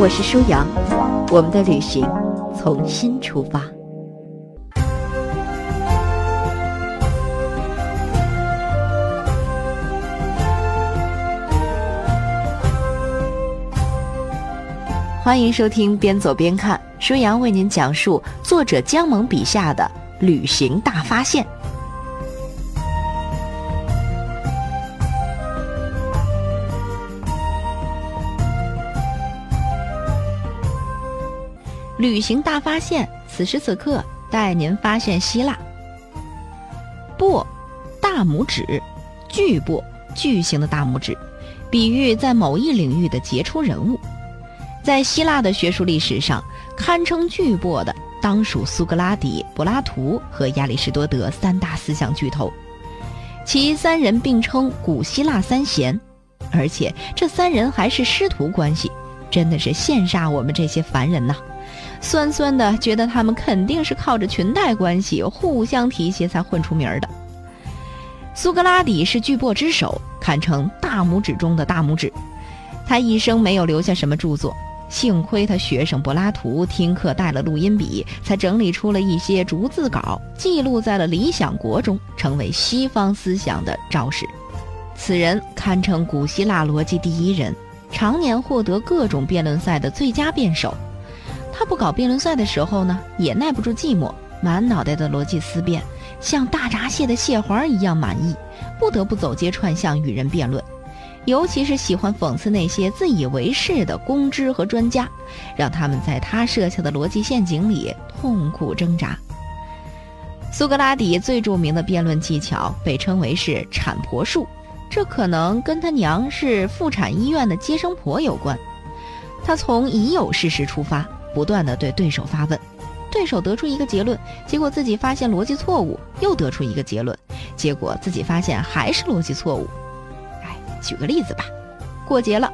我是舒阳，我们的旅行从新出发。欢迎收听边走边看，舒阳为您讲述作者姜萌笔下的旅行大发现。旅行大发现，此时此刻带您发现希腊。擘，大拇指，巨擘，巨型的大拇指，比喻在某一领域的杰出人物。在希腊的学术历史上，堪称巨擘的当属苏格拉底、柏拉图和亚里士多德三大思想巨头，其三人并称古希腊三贤，而且这三人还是师徒关系，真的是羡煞我们这些凡人呐！酸酸的觉得他们肯定是靠着裙带关系互相提携才混出名儿的。苏格拉底是巨擘之首，堪称大拇指中的大拇指。他一生没有留下什么著作，幸亏他学生柏拉图听课带了录音笔，才整理出了一些逐字稿，记录在了《理想国》中，成为西方思想的肇始。此人堪称古希腊逻辑第一人，常年获得各种辩论赛的最佳辩手。他不搞辩论赛的时候呢，也耐不住寂寞，满脑袋的逻辑思辨，像大闸蟹的蟹黄一样满意，不得不走街串巷与人辩论。尤其是喜欢讽刺那些自以为是的公知和专家，让他们在他设下的逻辑陷阱里痛苦挣扎。苏格拉底最著名的辩论技巧被称为是产婆术，这可能跟他娘是妇产医院的接生婆有关。他从已有事实出发。不断的对对手发问，对手得出一个结论，结果自己发现逻辑错误，又得出一个结论，结果自己发现还是逻辑错误。哎，举个例子吧，过节了，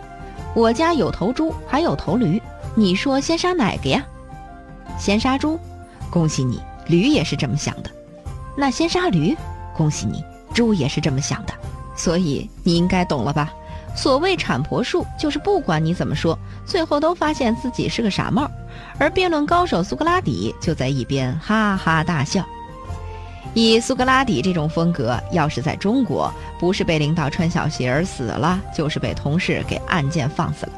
我家有头猪，还有头驴，你说先杀哪个呀？先杀猪，恭喜你，驴也是这么想的。那先杀驴，恭喜你，猪也是这么想的。所以你应该懂了吧？所谓产婆术，就是不管你怎么说，最后都发现自己是个傻帽。而辩论高手苏格拉底就在一边哈哈大笑。以苏格拉底这种风格，要是在中国，不是被领导穿小鞋而死了，就是被同事给按键放死了。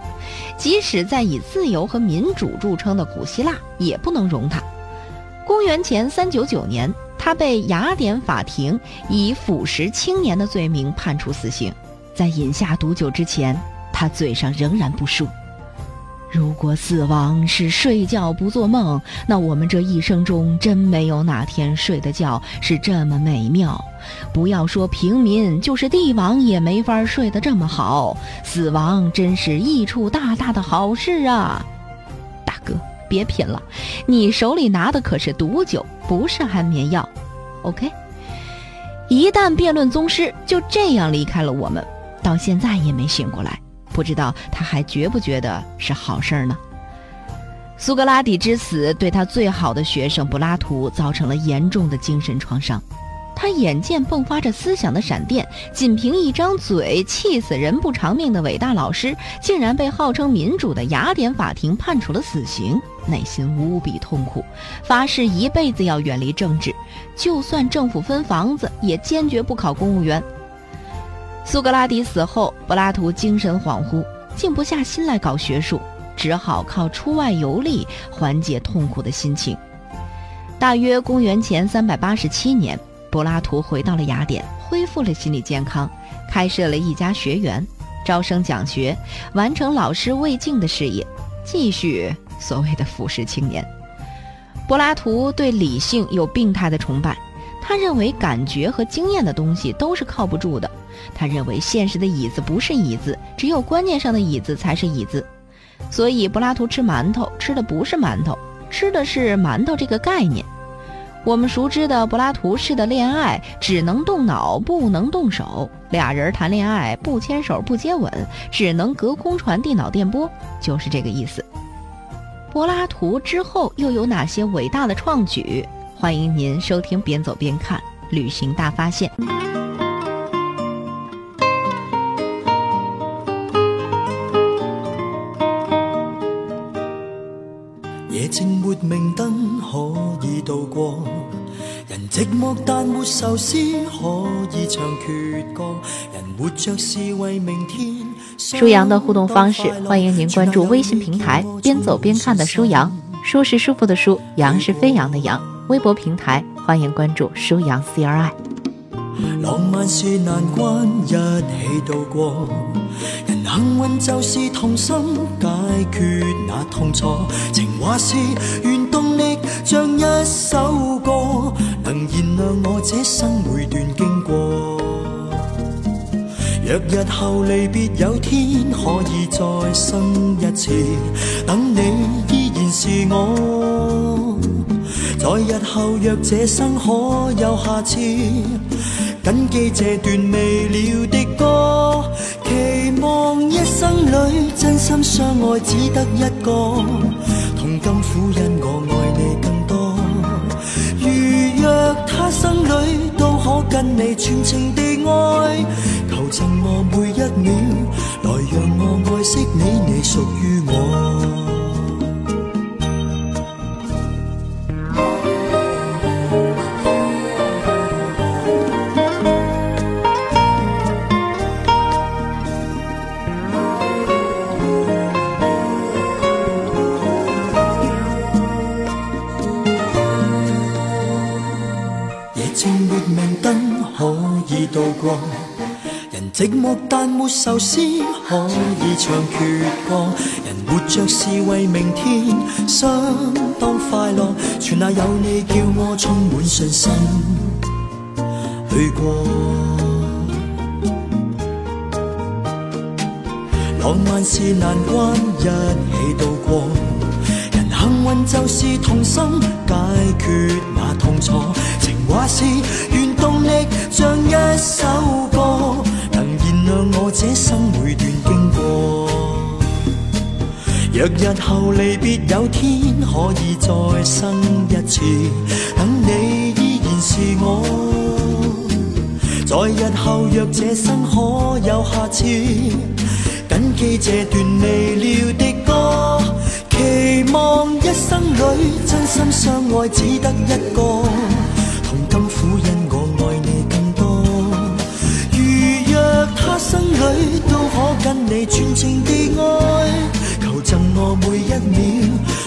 即使在以自由和民主著称的古希腊，也不能容他。公元前三九九年，他被雅典法庭以腐蚀青年的罪名判处死刑。在饮下毒酒之前，他嘴上仍然不输。如果死亡是睡觉不做梦，那我们这一生中真没有哪天睡的觉是这么美妙。不要说平民，就是帝王也没法睡得这么好。死亡真是益处大大的好事啊！大哥，别品了，你手里拿的可是毒酒，不是安眠药。OK，一旦辩论宗师就这样离开了我们，到现在也没醒过来。不知道他还觉不觉得是好事儿呢？苏格拉底之死对他最好的学生柏拉图造成了严重的精神创伤。他眼见迸发着思想的闪电，仅凭一张嘴气死人不偿命的伟大老师，竟然被号称民主的雅典法庭判处了死刑，内心无比痛苦，发誓一辈子要远离政治，就算政府分房子，也坚决不考公务员。苏格拉底死后，柏拉图精神恍惚，静不下心来搞学术，只好靠出外游历缓解痛苦的心情。大约公元前三百八十七年，柏拉图回到了雅典，恢复了心理健康，开设了一家学园，招生讲学，完成老师未竟的事业，继续所谓的腐蚀青年。柏拉图对理性有病态的崇拜，他认为感觉和经验的东西都是靠不住的。他认为现实的椅子不是椅子，只有观念上的椅子才是椅子。所以柏拉图吃馒头吃的不是馒头，吃的是馒头这个概念。我们熟知的柏拉图式的恋爱，只能动脑不能动手，俩人谈恋爱不牵手不接吻，只能隔空传递脑电波，就是这个意思。柏拉图之后又有哪些伟大的创举？欢迎您收听边走边看旅行大发现。明灯可以度过，人寂寞但没愁思可以唱阙歌。人活着是为明天。舒阳的互动方式，欢迎您关注微信平台“边走边看”的舒阳，舒是舒服的舒，阳是飞扬的阳。微博平台欢迎关注舒阳 CRI。浪漫是难关一起度过。幸运就是同心解决那痛楚，情话是原动力，像一首歌，能燃亮我这生每段经过。若日后离别有天可以再生一次，等你依然是我。在日后若这生可有下次，谨记这段未了的歌。望一生里真心相爱只得一个，同甘苦因我爱你更多。如若他生里都可跟你全情地爱，求赠我每一秒，来让我爱惜你，你属于我。寂寞但没愁思，可以唱阙歌。人活着是为明天，相当快乐。全那有你叫我充满信心去过。浪漫是难关一起度若日后离别有天可以再生一次，等你依然是我。在日后若这生可有下次，谨记这段未了的歌。期望一生里真心相爱只得一个，同甘苦因我爱你更多。如若他生里都可跟你全情地爱，赠我每一秒，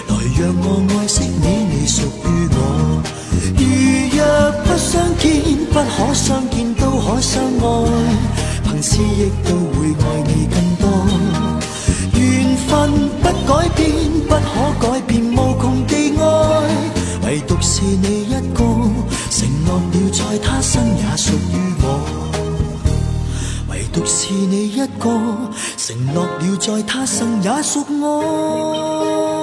来让我爱惜你，你属于我。如若不相见，不可相见，都可相爱，凭思忆都会爱你更多。缘分不改变，不可改变，无穷地爱，唯独是你一个，承诺了在他生也属于我。唯独是你一个，承诺了在他生也属我。